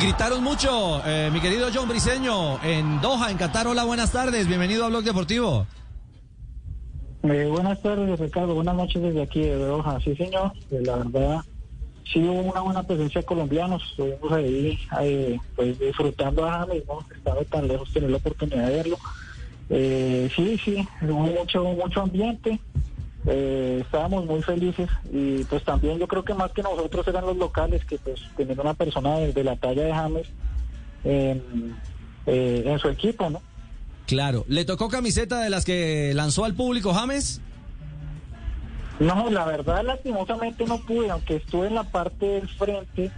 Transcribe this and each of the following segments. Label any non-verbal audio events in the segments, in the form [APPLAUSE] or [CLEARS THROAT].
Gritaron mucho, eh, mi querido John Briseño, en Doha, en Qatar. Hola, buenas tardes. Bienvenido a Blog Deportivo. Eh, buenas tardes, Ricardo. Buenas noches desde aquí de Doha. Sí, señor. Eh, la verdad, sí hubo una buena presencia de colombianos. Estuvimos ahí eh, pues, disfrutando a James, ¿no? Estaba tan lejos tener la oportunidad de verlo. Eh, sí, sí, hubo mucho, mucho ambiente. Eh, estábamos muy felices y pues también yo creo que más que nosotros eran los locales que pues teniendo una persona de, de la talla de James en, eh, en su equipo, ¿no? Claro. ¿Le tocó camiseta de las que lanzó al público James? No, la verdad lastimosamente no pude, aunque estuve en la parte del frente,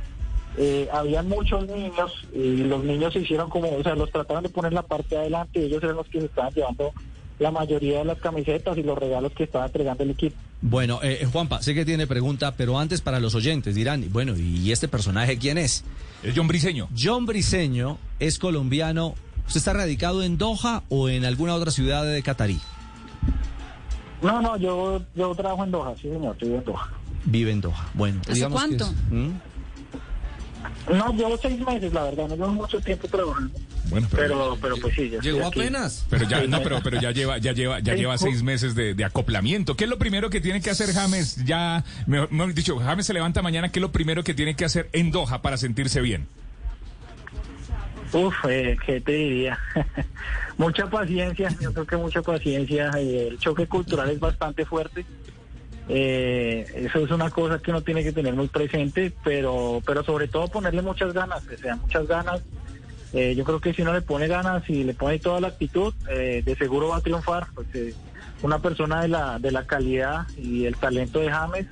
eh, había muchos niños y los niños se hicieron como, o sea, los trataron de poner la parte de adelante y ellos eran los que se estaban llevando la mayoría de las camisetas y los regalos que estaba entregando el equipo. Bueno, eh, Juanpa, sé que tiene pregunta, pero antes para los oyentes dirán, bueno, ¿y este personaje quién es? Es John Briseño. John Briseño es colombiano. ¿Usted está radicado en Doha o en alguna otra ciudad de Catarí? No, no, yo, yo trabajo en Doha, sí señor, estoy en Doha. Vive en Doha. Bueno, ¿Hace que cuánto? es- ¿Mm? No, llevo seis meses, la verdad, no llevo mucho tiempo trabajando. Bueno, Pero, pero pues sí, ya Llegó apenas. Pero ya, no, pero, pero ya lleva, ya lleva, ya lleva seis meses de, de acoplamiento. ¿Qué es lo primero que tiene que hacer James? Ya, mejor, mejor dicho, James se levanta mañana. ¿Qué es lo primero que tiene que hacer en Doha para sentirse bien? Uf, eh, ¿qué te diría? [LAUGHS] mucha paciencia, yo creo que mucha paciencia. eh, el choque cultural es bastante fuerte. Eh, eso es una cosa que uno tiene que tener muy presente, pero, pero sobre todo ponerle muchas ganas, o sea, muchas ganas. Eh, yo creo que si uno le pone ganas y le pone toda la actitud, eh, de seguro va a triunfar. Pues, una persona de la, de la calidad y el talento de James,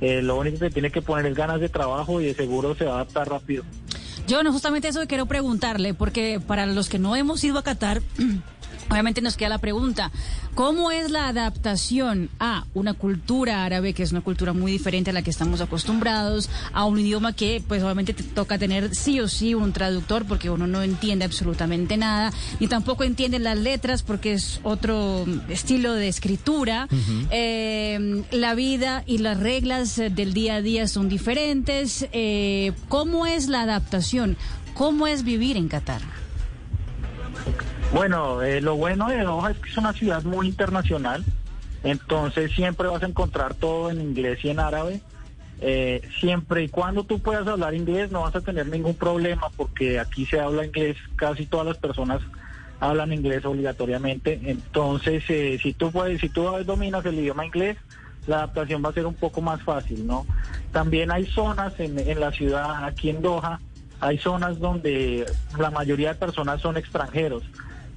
eh, lo único que tiene que poner es ganas de trabajo y de seguro se va a adaptar rápido. Yo no, justamente eso quiero preguntarle, porque para los que no hemos ido a Qatar, [CLEARS THROAT] obviamente nos queda la pregunta, ¿cómo es la adaptación a una cultura árabe, que es una cultura muy diferente a la que estamos acostumbrados, a un idioma que pues obviamente te toca tener sí o sí un traductor, porque uno no entiende absolutamente nada, ni tampoco entiende las letras, porque es otro estilo de escritura, Eh, la vida y las reglas del día a día son diferentes, Eh, ¿cómo es la adaptación? ¿Cómo es vivir en Qatar? Bueno, eh, lo bueno de Doha es que es una ciudad muy internacional, entonces siempre vas a encontrar todo en inglés y en árabe. Eh, siempre y cuando tú puedas hablar inglés no vas a tener ningún problema porque aquí se habla inglés, casi todas las personas hablan inglés obligatoriamente. Entonces, eh, si tú puedes, si tú dominas el idioma inglés, la adaptación va a ser un poco más fácil, ¿no? También hay zonas en, en la ciudad, aquí en Doha, hay zonas donde la mayoría de personas son extranjeros.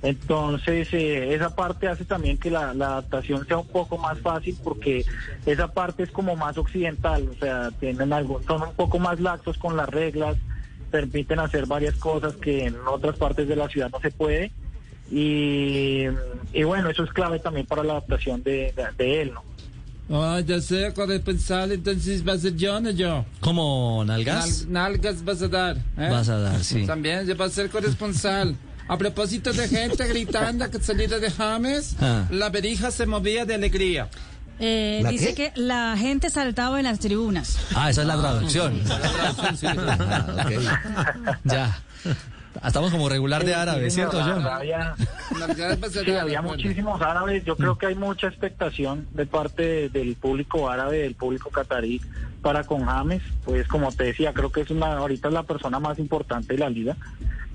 Entonces, eh, esa parte hace también que la, la adaptación sea un poco más fácil porque esa parte es como más occidental, o sea, tienen algo, son un poco más laxos con las reglas, permiten hacer varias cosas que en otras partes de la ciudad no se puede. Y, y bueno, eso es clave también para la adaptación de, de, de él, ¿no? Ah, ya sé, corresponsal, entonces va a ser yo o yo. ¿Cómo, Nalgas? Nal- nalgas vas a dar. ¿eh? Vas a dar, sí. También ya va a ser corresponsal. [LAUGHS] A propósito de gente gritando que salida de James, Ah. la verija se movía de alegría. Eh, ¿La dice qué? que la gente saltaba en las tribunas. Ah, esa es la traducción. Ah, [LAUGHS] ok. Ya. Estamos como regular de árabe, Sí, señor, ¿cierto, John? A Sí, había muchísimos árabes. Yo creo que hay mucha expectación de parte de- del público árabe, del público catarí para con James. Pues como te decía, creo que es una ahorita es la persona más importante de la liga.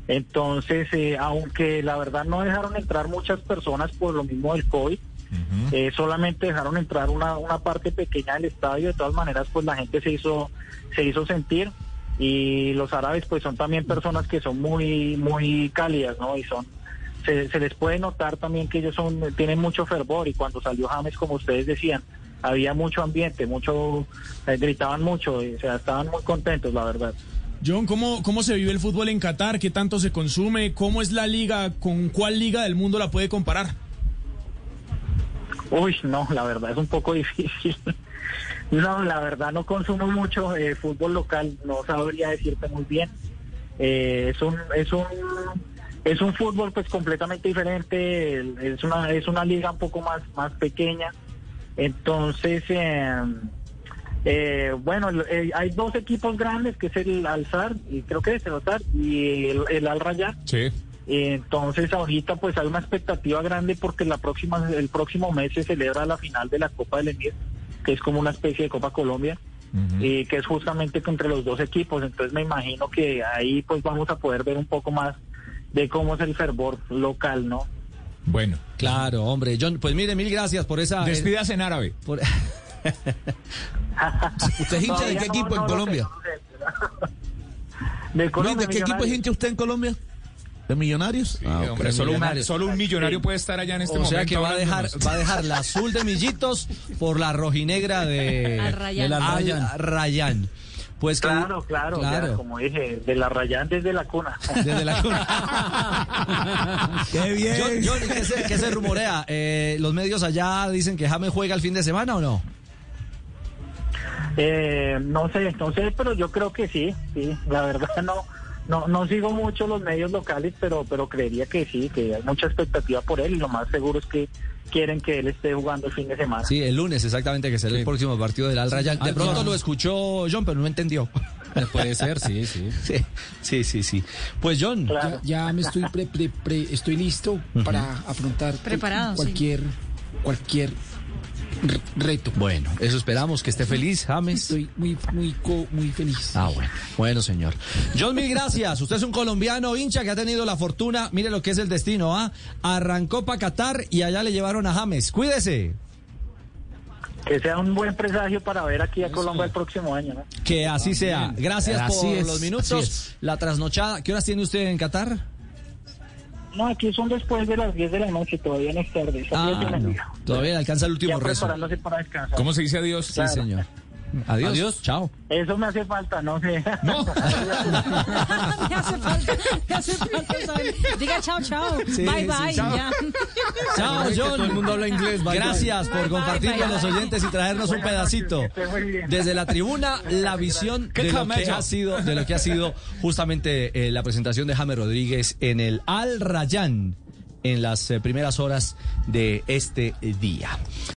Entonces, eh, aunque la verdad no dejaron entrar muchas personas por lo mismo del COVID, eh, solamente dejaron entrar una, una parte pequeña del estadio. De todas maneras, pues la gente se hizo se hizo sentir y los árabes pues son también personas que son muy muy cálidas, ¿no? Y son se, se les puede notar también que ellos son tienen mucho fervor y cuando salió James, como ustedes decían, había mucho ambiente, mucho eh, gritaban mucho, o sea, estaban muy contentos, la verdad. John, ¿cómo, ¿cómo se vive el fútbol en Qatar? ¿Qué tanto se consume? ¿Cómo es la liga? ¿Con cuál liga del mundo la puede comparar? Uy, no, la verdad es un poco [LAUGHS] difícil. No, la verdad no consumo mucho eh, fútbol local, no sabría decirte muy bien. Eh, es un es un es un fútbol pues completamente diferente, es una es una liga un poco más más pequeña. Entonces, eh, Eh, bueno, el- eh, hay dos equipos grandes, que es el Alzar, y creo que es el Alzar, y el, el Al Rayyan. Sí. Entonces ahorita pues hay una expectativa grande porque la próxima, el próximo mes se celebra la final de la Copa del Emir, que es como una especie de Copa Colombia, y que es justamente entre los dos equipos. Entonces me imagino que ahí pues vamos a poder ver un poco más de cómo es el fervor local, ¿no? Bueno. Claro, hombre. John, pues mire, mil gracias por esa... Despidas en árabe. por- [LAUGHS] [LAUGHS] ¿Usted es hincha de qué no- equipo no en lo Colombia? [LAUGHS] De Luis, Colombia. ¿de qué equipo es hincha usted en Colombia? ¿De Millonarios? Sí, Ah, ok. hombre, solo, un, Millonarios. solo un millonario puede estar allá en este o momento. sea que va a dejar, hablándonos. va a dejar la azul de Millitos por la rojinegra de Al Rayán. del Al Rayán. Al Rayán. Pues que- Claro, claro, ya, como dije, de la Rayán desde la cuna. [LAUGHS] Desde la cuna. ¡Qué bien! John, John, ¿qué, se, qué se rumorea? Eh, ¿Los medios allá dicen que James juega el fin de semana o no? Eh, no sé, no sé, pero yo creo que sí, sí, la verdad no, no, no sigo mucho los medios locales, pero, pero creería que sí, que hay mucha expectativa por él y lo más seguro es que quieren que él esté jugando el fin de semana. Sí, el lunes exactamente, que será el próximo partido del Al Rayyan. De Al pronto lo escuchó John, pero no entendió. Puede ser, sí, sí. [LAUGHS] Sí, sí, sí. sí. Pues John, Claro. Ya, ya me estoy pre- pre- pre- estoy listo para afrontar Preparado, cualquier cualquier reto. bueno, eso esperamos, que esté feliz, James. Estoy muy muy muy feliz. Ah, bueno. Bueno, señor. John, mil gracias. Usted es un colombiano hincha que ha tenido la fortuna. Mire lo que es el destino, ¿ah? Arrancó para Qatar y allá le llevaron a James. Cuídese. Que sea un buen presagio para ver aquí a Colombia el próximo año, ¿no? Que así sea. Gracias Así por es, los minutos. La trasnochada. ¿Qué horas tiene usted en Qatar? No, aquí son después de las 10 de la noche, todavía no es tarde. son 10 de Ah, no. Todavía alcanza el último Ya rezo. para descansar. ¿Cómo se dice adiós? Sí, Claro. señor. Adiós. Adiós. Chao. Eso me hace falta, no sé. No. [LAUGHS] [LAUGHS] me hace falta, me hace falta. Diga chao, chao. Sí, bye, sí, bye. chao. ya. Chao, John. todo el mundo habla inglés, bye, Gracias por Bye, bye, compartir bye, con los bye. oyentes y traernos un pedacito. Desde la tribuna, la visión ¡Qué de lo que ha sido, de lo que ha sido justamente eh, la presentación de James Rodríguez en el Al Rayán en las eh, primeras horas de este día.